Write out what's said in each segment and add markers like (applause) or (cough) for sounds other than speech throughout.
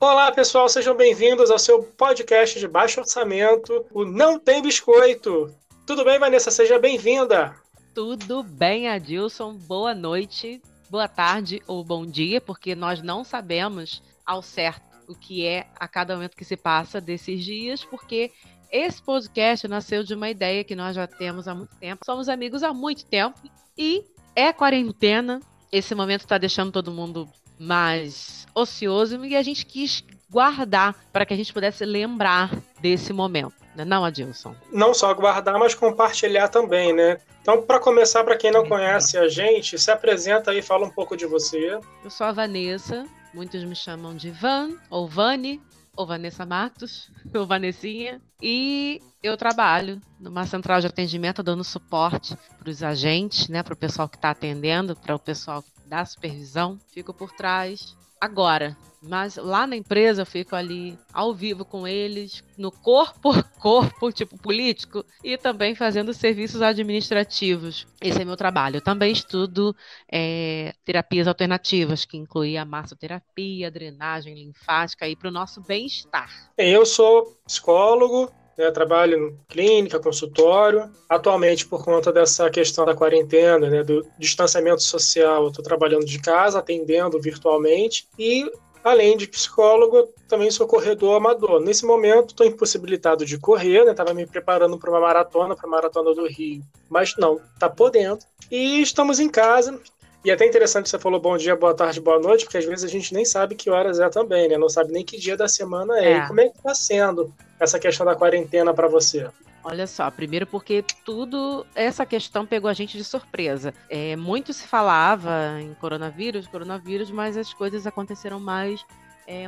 Olá, pessoal, sejam bem-vindos ao seu podcast de baixo orçamento, o Não Tem Biscoito. Tudo bem, Vanessa? Seja bem-vinda. Tudo bem, Adilson. Boa noite, boa tarde ou bom dia, porque nós não sabemos ao certo o que é a cada momento que se passa desses dias, porque esse podcast nasceu de uma ideia que nós já temos há muito tempo. Somos amigos há muito tempo e é quarentena. Esse momento está deixando todo mundo mais ocioso e a gente quis guardar para que a gente pudesse lembrar desse momento. Né? Não, Adilson? Não só guardar, mas compartilhar também, né? Então, para começar, para quem não conhece a gente, se apresenta aí, fala um pouco de você. Eu sou a Vanessa, muitos me chamam de Van ou Vani, ou Vanessa Matos, (laughs) ou Vanessinha, e eu trabalho numa central de atendimento dando suporte para os agentes, né, para o pessoal que está atendendo, para o pessoal da supervisão. Fico por trás agora, mas lá na empresa eu fico ali ao vivo com eles, no corpo a (laughs) corpo, tipo político, e também fazendo serviços administrativos. Esse é meu trabalho. Eu também estudo é, terapias alternativas, que inclui a massoterapia, drenagem linfática, aí para o nosso bem-estar. Eu sou psicólogo, né, trabalho em clínica, consultório. Atualmente, por conta dessa questão da quarentena, né, do distanciamento social, estou trabalhando de casa, atendendo virtualmente. E Além de psicólogo, também sou corredor amador. Nesse momento, estou impossibilitado de correr, estava né? me preparando para uma maratona, para a maratona do Rio, mas não, está podendo. E estamos em casa. E é até interessante você falou bom dia, boa tarde, boa noite, porque às vezes a gente nem sabe que horas é também, né? Não sabe nem que dia da semana é. é. E como é que está sendo essa questão da quarentena para você? Olha só, primeiro porque tudo, essa questão pegou a gente de surpresa. É, muito se falava em coronavírus, coronavírus, mas as coisas aconteceram mais é,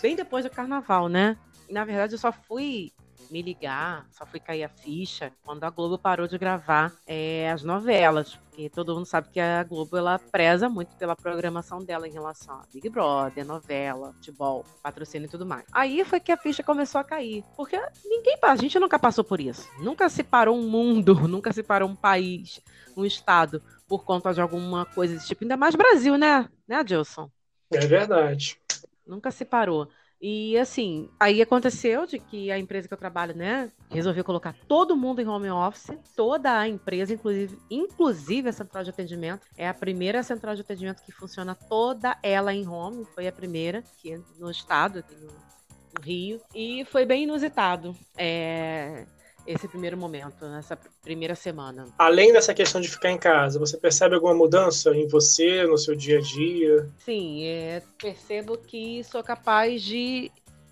bem depois do carnaval, né? Na verdade, eu só fui me ligar, só fui cair a ficha quando a Globo parou de gravar é, as novelas. Porque todo mundo sabe que a Globo ela preza muito pela programação dela em relação a Big Brother, novela, futebol, patrocínio e tudo mais. Aí foi que a ficha começou a cair. Porque ninguém, a gente nunca passou por isso. Nunca se parou um mundo, (laughs) nunca se parou um país, um estado por conta de alguma coisa desse tipo. Ainda mais Brasil, né? Né, Adilson? É verdade. Nunca se parou. E assim, aí aconteceu de que a empresa que eu trabalho, né, resolveu colocar todo mundo em home office, toda a empresa, inclusive, inclusive a central de atendimento, é a primeira central de atendimento que funciona toda ela em home, foi a primeira aqui no estado, aqui no, no Rio, e foi bem inusitado. É, esse primeiro momento, nessa primeira semana. Além dessa questão de ficar em casa, você percebe alguma mudança em você, no seu dia a dia? Sim, é, percebo que sou capaz de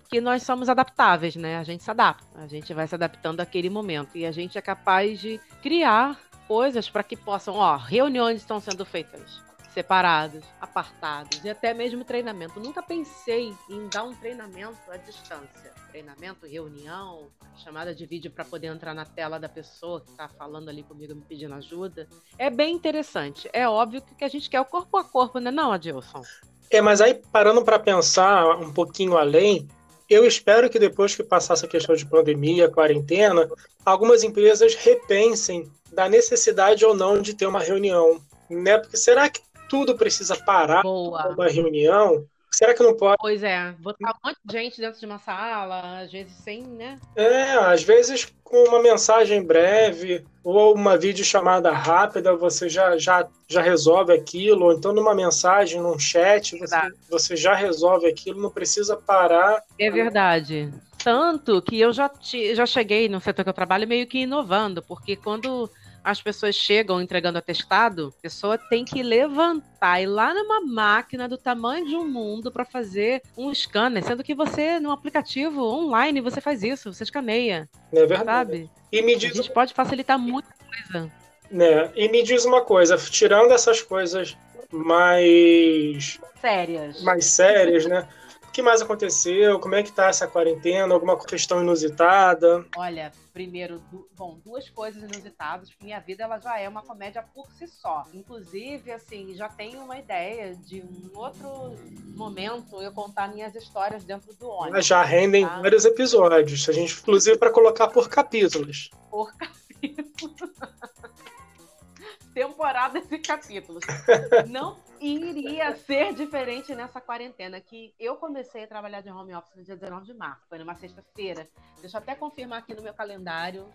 que nós somos adaptáveis, né? A gente se adapta, a gente vai se adaptando àquele momento e a gente é capaz de criar coisas para que possam, ó, reuniões estão sendo feitas separados, apartados e até mesmo treinamento. Nunca pensei em dar um treinamento à distância. Treinamento, reunião, chamada de vídeo para poder entrar na tela da pessoa que está falando ali comigo, me pedindo ajuda. É bem interessante. É óbvio que a gente quer o corpo a corpo, né, não, Adilson? É, mas aí parando para pensar um pouquinho além, eu espero que depois que passar essa questão de pandemia, quarentena, algumas empresas repensem da necessidade ou não de ter uma reunião, né? Porque será que tudo precisa parar uma reunião. Será que não pode? Pois é, botar um monte de gente dentro de uma sala, às vezes sem, né? É, às vezes com uma mensagem breve ou uma videochamada rápida, você já, já, já resolve aquilo, ou então numa mensagem, num chat, você, você já resolve aquilo, não precisa parar. É verdade. Tanto que eu já, te, já cheguei no setor que eu trabalho meio que inovando, porque quando as pessoas chegam entregando atestado, a pessoa tem que levantar e lá numa máquina do tamanho de um mundo para fazer um scanner, sendo que você, no aplicativo online, você faz isso, você escaneia. É verdade. Sabe? E me diz... A gente pode facilitar muita coisa. Né? E me diz uma coisa, tirando essas coisas mais sérias, mais sérias, né? O que mais aconteceu? Como é que tá essa quarentena? Alguma questão inusitada? Olha, primeiro, du bom, duas coisas inusitadas. Minha vida ela já é uma comédia por si só. Inclusive, assim, já tenho uma ideia de um outro momento eu contar minhas histórias dentro do ônibus. Já rendem tá? vários episódios. A gente, inclusive, para colocar por capítulos. Por capítulos. (laughs) Temporadas e capítulos. Não iria ser diferente nessa quarentena, que eu comecei a trabalhar de home office no dia 19 de março, foi numa sexta-feira. Deixa eu até confirmar aqui no meu calendário.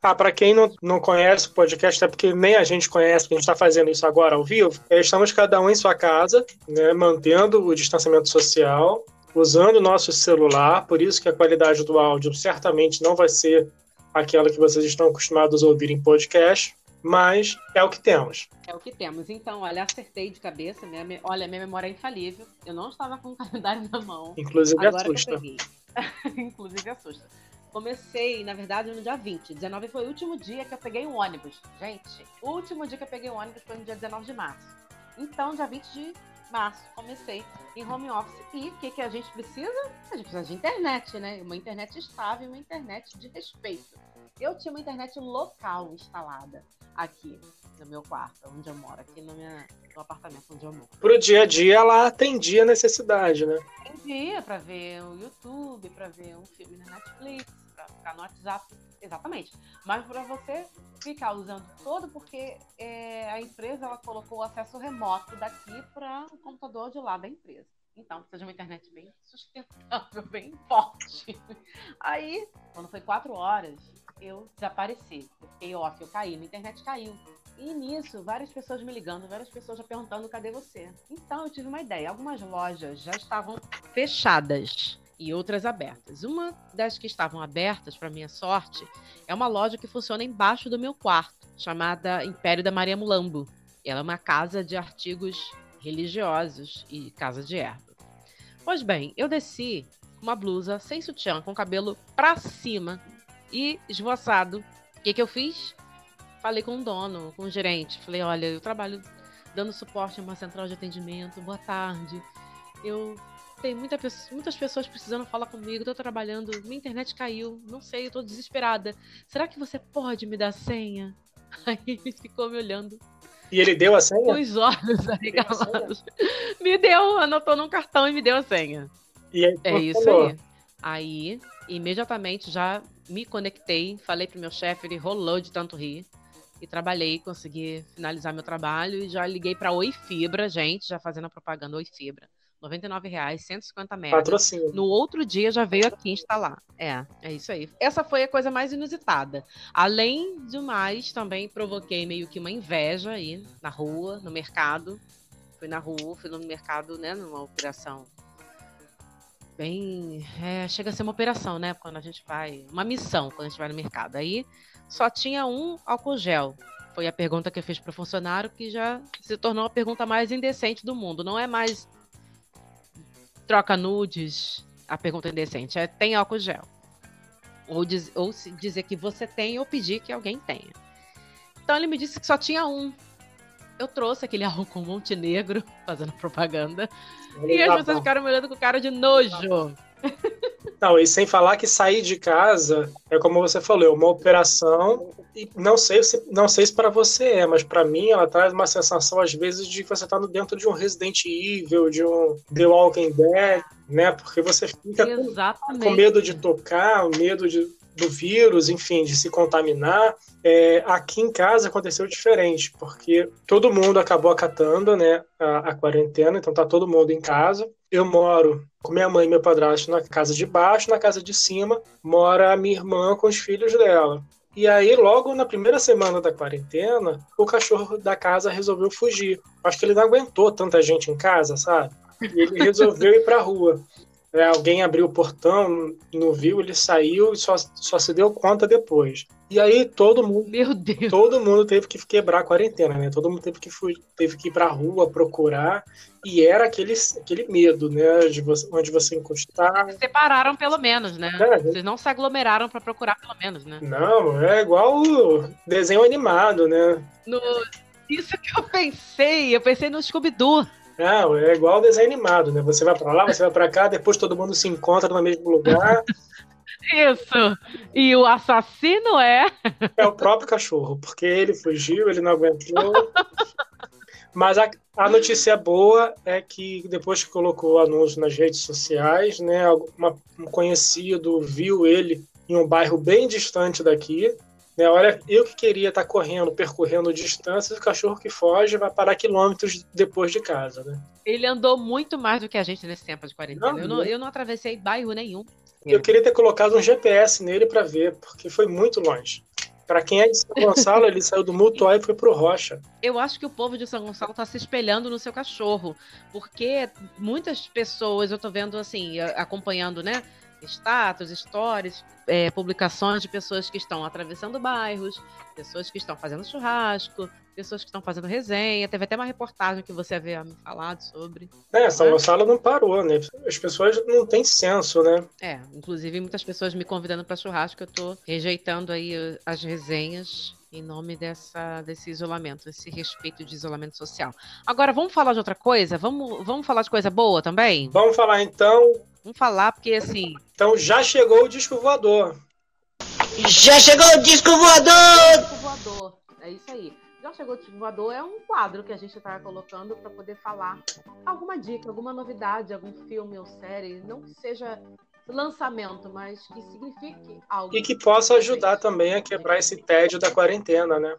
Ah, para quem não, não conhece o podcast, é porque nem a gente conhece, porque a gente está fazendo isso agora ao vivo. É, estamos cada um em sua casa, né, mantendo o distanciamento social, usando o nosso celular, por isso que a qualidade do áudio certamente não vai ser aquela que vocês estão acostumados a ouvir em podcast mas é o que temos. É o que temos. Então, olha, acertei de cabeça. Minha, olha, minha memória é infalível. Eu não estava com o (laughs) calendário na mão. Inclusive Agora assusta. (laughs) Inclusive assusta. Comecei, na verdade, no dia 20. 19 foi o último dia que eu peguei um ônibus. Gente, o último dia que eu peguei um ônibus foi no dia 19 de março. Então, dia 20 de março, comecei em home office. E o que, que a gente precisa? A gente precisa de internet, né? Uma internet estável, uma internet de respeito. Eu tinha uma internet local instalada aqui no meu quarto, onde eu moro, aqui no, minha, no apartamento onde eu moro. Pro dia a dia ela atendia a necessidade, né? Atendia para ver o YouTube, para ver um filme na Netflix, para ficar no WhatsApp, exatamente. Mas para você ficar usando todo, porque é, a empresa ela colocou o acesso remoto daqui para o computador de lá da empresa. Então, precisa de uma internet bem sustentável, (laughs) bem forte. Aí, quando foi quatro horas, eu desapareci. Eu fiquei off, eu caí, minha internet caiu. E nisso, várias pessoas me ligando, várias pessoas já perguntando cadê você. Então eu tive uma ideia. Algumas lojas já estavam fechadas e outras abertas. Uma das que estavam abertas, para minha sorte, é uma loja que funciona embaixo do meu quarto, chamada Império da Maria Mulambo. Ela é uma casa de artigos religiosos e casa de erva. Pois bem, eu desci uma blusa sem sutiã, com cabelo pra cima, e esvoaçado. O que, que eu fiz? Falei com o dono, com o gerente. Falei: olha, eu trabalho dando suporte a uma central de atendimento. Boa tarde. Eu tenho muita, muitas pessoas precisando falar comigo. Tô trabalhando, minha internet caiu. Não sei, tô desesperada. Será que você pode me dar a senha? (laughs) Aí ele ficou me olhando. E ele deu a senha? Com os olhos (laughs) arregalados. Me deu, anotou num cartão e me deu a senha. E aí, é isso falou. aí. Aí, imediatamente já me conectei, falei pro meu chefe, ele rolou de tanto rir. E trabalhei, consegui finalizar meu trabalho e já liguei para Oi Fibra, gente, já fazendo a propaganda Oi Fibra. R$ reais, 150 metros. Patrocínio. No outro dia já veio aqui instalar. É, é isso aí. Essa foi a coisa mais inusitada. Além do mais, também provoquei meio que uma inveja aí na rua, no mercado. Fui na rua, fui no mercado, né, numa operação bem. É, chega a ser uma operação, né? Quando a gente vai. Uma missão quando a gente vai no mercado. Aí só tinha um álcool gel. Foi a pergunta que eu fiz para o funcionário, que já se tornou a pergunta mais indecente do mundo. Não é mais troca nudes, a pergunta indecente. É tem álcool gel. Ou, diz, ou dizer que você tem ou pedir que alguém tenha. Então ele me disse que só tinha um. Eu trouxe aquele (laughs) álcool Montenegro, fazendo propaganda. E as pessoas ficaram me olhando com cara de nojo. Não, e sem falar que sair de casa é como você falou, é uma operação. E não sei se não sei se para você é, mas para mim ela traz uma sensação às vezes de que você está dentro de um Resident Evil, de um The Walking Dead, né? Porque você fica com, com medo de tocar, medo de do vírus, enfim, de se contaminar. É, aqui em casa aconteceu diferente, porque todo mundo acabou acatando né, a, a, quarentena, então tá todo mundo em casa. Eu moro com minha mãe e meu padrasto na casa de baixo, na casa de cima mora a minha irmã com os filhos dela. E aí, logo na primeira semana da quarentena, o cachorro da casa resolveu fugir. Acho que ele não aguentou tanta gente em casa, sabe? E ele resolveu ir pra rua. É, alguém abriu o portão, não viu, ele saiu e só, só se deu conta depois. E aí todo mundo, Meu Deus. todo mundo teve que quebrar a quarentena, né? Todo mundo teve que teve que ir para a rua procurar e era aquele, aquele medo, né? De você, onde você encostar. Se separaram pelo menos, né? É, Vocês não se aglomeraram para procurar pelo menos, né? Não, é igual o desenho animado, né? No... Isso que eu pensei, eu pensei no Scooby-Doo. Não, é igual desenho animado, né? Você vai para lá, você vai para cá, depois todo mundo se encontra no mesmo lugar. Isso. E o assassino é? É o próprio cachorro, porque ele fugiu, ele não aguentou. Mas a, a notícia boa é que depois que colocou o anúncio nas redes sociais, né, uma, um conhecido viu ele em um bairro bem distante daqui Né? Olha, eu que queria estar tá correndo, percorrendo distâncias, o cachorro que foge vai parar quilômetros depois de casa, né? Ele andou muito mais do que a gente nesse tempo de quarentena. Não, eu, não, eu não atravessei bairro nenhum. Eu queria ter colocado um GPS nele para ver, porque foi muito longe. Para quem é de São Gonçalo, ele saiu do Mutuá e foi pro Rocha. Eu acho que o povo de São Gonçalo está se espelhando no seu cachorro, porque muitas pessoas, eu estou vendo assim, acompanhando, né, status, stories, é, publicações de pessoas que estão atravessando bairros, pessoas que estão fazendo churrasco, pessoas que estão fazendo resenha. Teve até uma reportagem que você havia me falado sobre. É, São né? Gonçalo não parou, né? As pessoas não têm senso, né? É, inclusive muitas pessoas me convidando para churrasco, eu tô rejeitando aí as resenhas em nome dessa, desse isolamento, esse respeito de isolamento social. Agora, vamos falar de outra coisa? Vamos, vamos falar de coisa boa também? Vamos falar então. Vamos falar, porque assim. Então já chegou o disco voador. Já chegou o disco voador! Disco voador, é isso aí. Já chegou o disco voador é um quadro que a gente está colocando para poder falar alguma dica, alguma novidade, algum filme ou série, não que seja lançamento, mas que signifique algo. E que possa ajudar também a quebrar esse tédio da quarentena, né?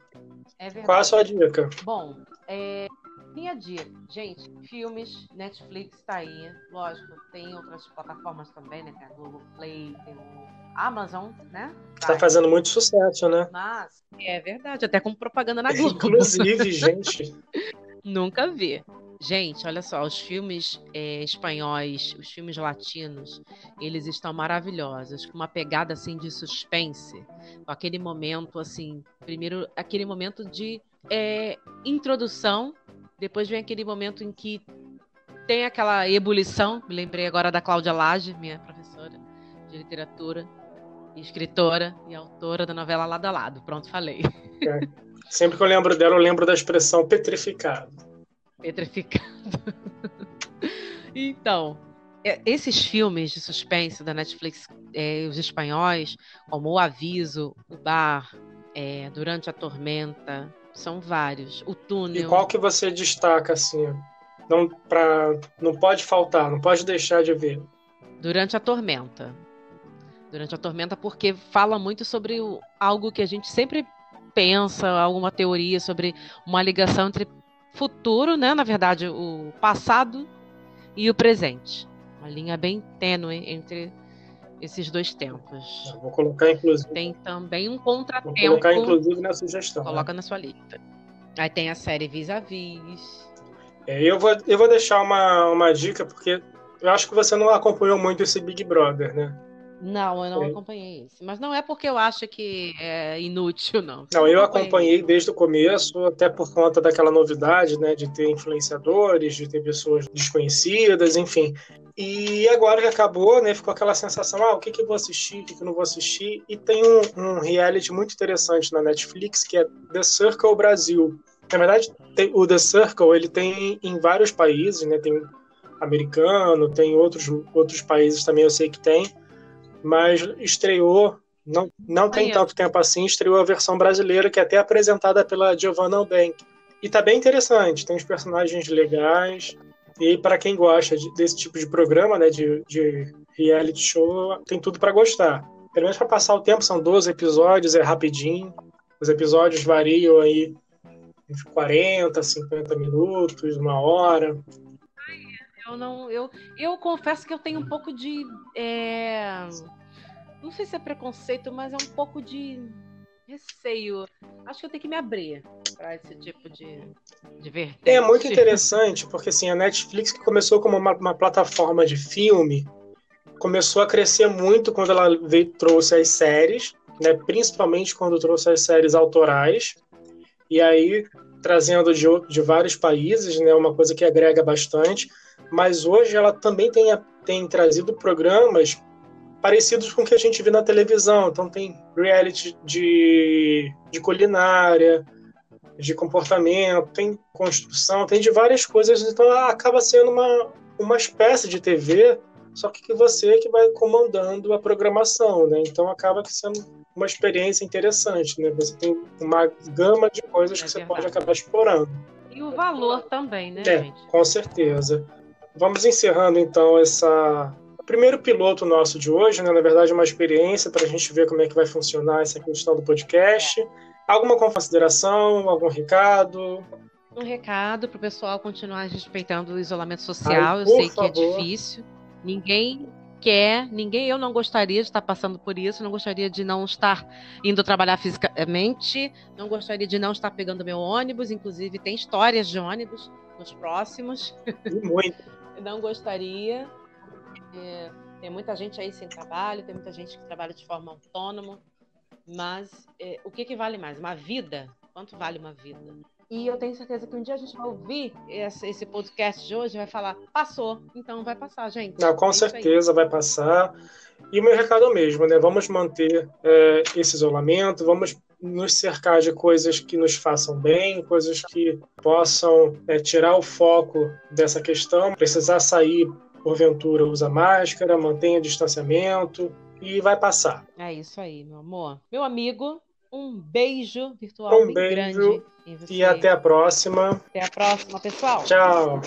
É verdade. Qual a sua dica? Bom, é, minha dica, gente, filmes, Netflix tá aí, lógico, tem outras plataformas também, né? Tem a Google Play, tem o Amazon, né? Tá, tá fazendo muito sucesso, né? Mas, é verdade, até com propaganda na Globo. Inclusive, (laughs) gente. Nunca vi. Gente, olha só, os filmes é, espanhóis, os filmes latinos, eles estão maravilhosos, com uma pegada assim de suspense, com aquele momento assim, primeiro aquele momento de é, introdução, depois vem aquele momento em que tem aquela ebulição, me lembrei agora da Cláudia Lage, minha professora de literatura, escritora e autora da novela Lado a Lado. Pronto, falei. É. Sempre que eu lembro dela, eu lembro da expressão petrificado petrificado. então, é, esses filmes de suspense da Netflix, é, os espanhóis, como O Aviso, O Bar, é, Durante a Tormenta, são vários. O Túnel. E qual que você destaca, assim? Não, pra, não pode faltar, não pode deixar de ver. Durante a Tormenta. Durante a Tormenta, porque fala muito sobre o, algo que a gente sempre pensa, alguma teoria sobre uma ligação entre futuro, né? Na verdade, o passado e o presente. Uma linha bem tênue entre esses dois tempos. vou colocar, inclusive. Tem também um contratempo. Vou colocar, inclusive, na sugestão. Coloca né? na sua lista. Aí tem a série Vis-a-Vis. -vis. É, eu, vou, eu vou deixar uma, uma dica, porque eu acho que você não acompanhou muito esse Big Brother, né? Não, eu não é. acompanhei esse. Mas não é porque eu acho que é inútil, não. Não, eu acompanhei desde o começo, até por conta daquela novidade, né, de ter influenciadores, de ter pessoas desconhecidas, enfim. E agora que acabou, né, ficou aquela sensação, ah, o que, que eu vou assistir, o que, que eu não vou assistir. E tem um, um reality muito interessante na Netflix, que é The Circle Brasil. Na verdade, tem, o The Circle, ele tem em vários países, né, tem americano, tem outros, outros países também eu sei que tem mas estreou, não, não tem tanto tempo assim, estreou a versão brasileira, que é até apresentada pela Giovanna Albank. E tá bem interessante, tem os personagens legais. E para quem gosta de, desse tipo de programa, né, de, de reality show, tem tudo para gostar. Pelo menos para passar o tempo, são 12 episódios, é rapidinho. Os episódios variam aí de 40, 50 minutos, uma hora. Eu não, eu, eu confesso que eu tenho um pouco de, é, não sei se é preconceito, mas é um pouco de receio. Acho que eu tenho que me abrir para esse tipo de, de. É muito interessante, porque assim, a Netflix, que começou como uma, uma plataforma de filme, começou a crescer muito quando ela veio, trouxe as séries, né, principalmente quando trouxe as séries autorais. E aí, trazendo de, de vários países, né, uma coisa que agrega bastante mas hoje ela também tem, tem trazido programas parecidos com o que a gente vê na televisão. Então tem reality de, de culinária, de comportamento, tem construção, tem de várias coisas. Então acaba sendo uma, uma espécie de TV, só que você que vai comandando a programação, né? Então acaba sendo uma experiência interessante, né? Você tem uma gama de coisas é que verdade. você pode acabar explorando. E o valor também, né, é, gente? Com certeza. Vamos encerrando então essa primeiro piloto nosso de hoje, né? Na verdade, é uma experiência para a gente ver como é que vai funcionar essa questão do podcast. Alguma consideração, algum recado? Um recado para o pessoal continuar respeitando o isolamento social. Ai, Eu sei favor. que é difícil. Ninguém quer, ninguém, eu não gostaria de estar passando por isso, não gostaria de não estar indo trabalhar fisicamente, não gostaria de não estar pegando meu ônibus, inclusive tem histórias de ônibus nos próximos. Muito. (laughs) não gostaria. É, tem muita gente aí sem trabalho, tem muita gente que trabalha de forma autônoma, mas é, o que, que vale mais? Uma vida? Quanto vale uma vida? E eu tenho certeza que um dia a gente vai ouvir esse, esse podcast de hoje e vai falar, passou, então vai passar, gente. Não, com é certeza vai passar. E o meu recado é o mesmo, né? Vamos manter é, esse isolamento, vamos nos cercar de coisas que nos façam bem, coisas que possam é, tirar o foco dessa questão. Precisar sair, porventura, usa máscara, mantenha distanciamento e vai passar. É isso aí, meu amor. Meu amigo, um beijo virtual um beijo grande. E até a próxima. Até a próxima, pessoal. Tchau.